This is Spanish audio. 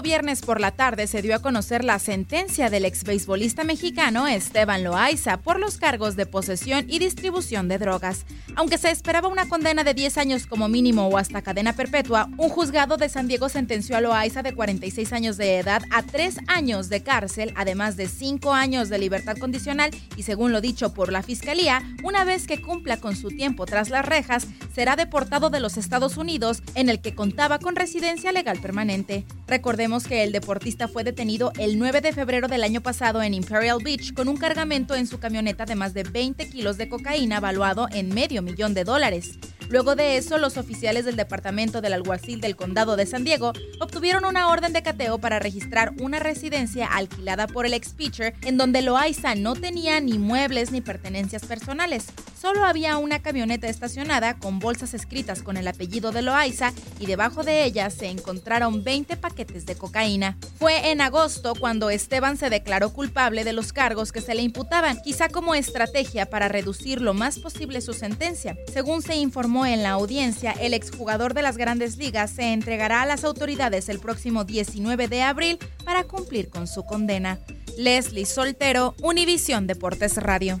Viernes por la tarde se dio a conocer la sentencia del ex beisbolista mexicano Esteban Loaiza por los cargos de posesión y distribución de drogas. Aunque se esperaba una condena de 10 años como mínimo o hasta cadena perpetua, un juzgado de San Diego sentenció a Loaiza de 46 años de edad a 3 años de cárcel, además de 5 años de libertad condicional y según lo dicho por la fiscalía, una vez que cumpla con su tiempo tras las rejas, será deportado de los Estados Unidos, en el que contaba con residencia legal permanente. Recordemos que el deportista fue detenido el 9 de febrero del año pasado en Imperial Beach con un cargamento en su camioneta de más de 20 kilos de cocaína valuado en medio millón de dólares. Luego de eso, los oficiales del Departamento del Alguacil del Condado de San Diego obtuvieron una orden de cateo para registrar una residencia alquilada por el ex pitcher en donde Loaiza no tenía ni muebles ni pertenencias personales. Solo había una camioneta estacionada con bolsas escritas con el apellido de Loaiza y debajo de ellas se encontraron 20 paquetes de cocaína. Fue en agosto cuando Esteban se declaró culpable de los cargos que se le imputaban, quizá como estrategia para reducir lo más posible su sentencia. Según se informó en la audiencia, el exjugador de las grandes ligas se entregará a las autoridades el próximo 19 de abril para cumplir con su condena. Leslie Soltero, Univisión Deportes Radio.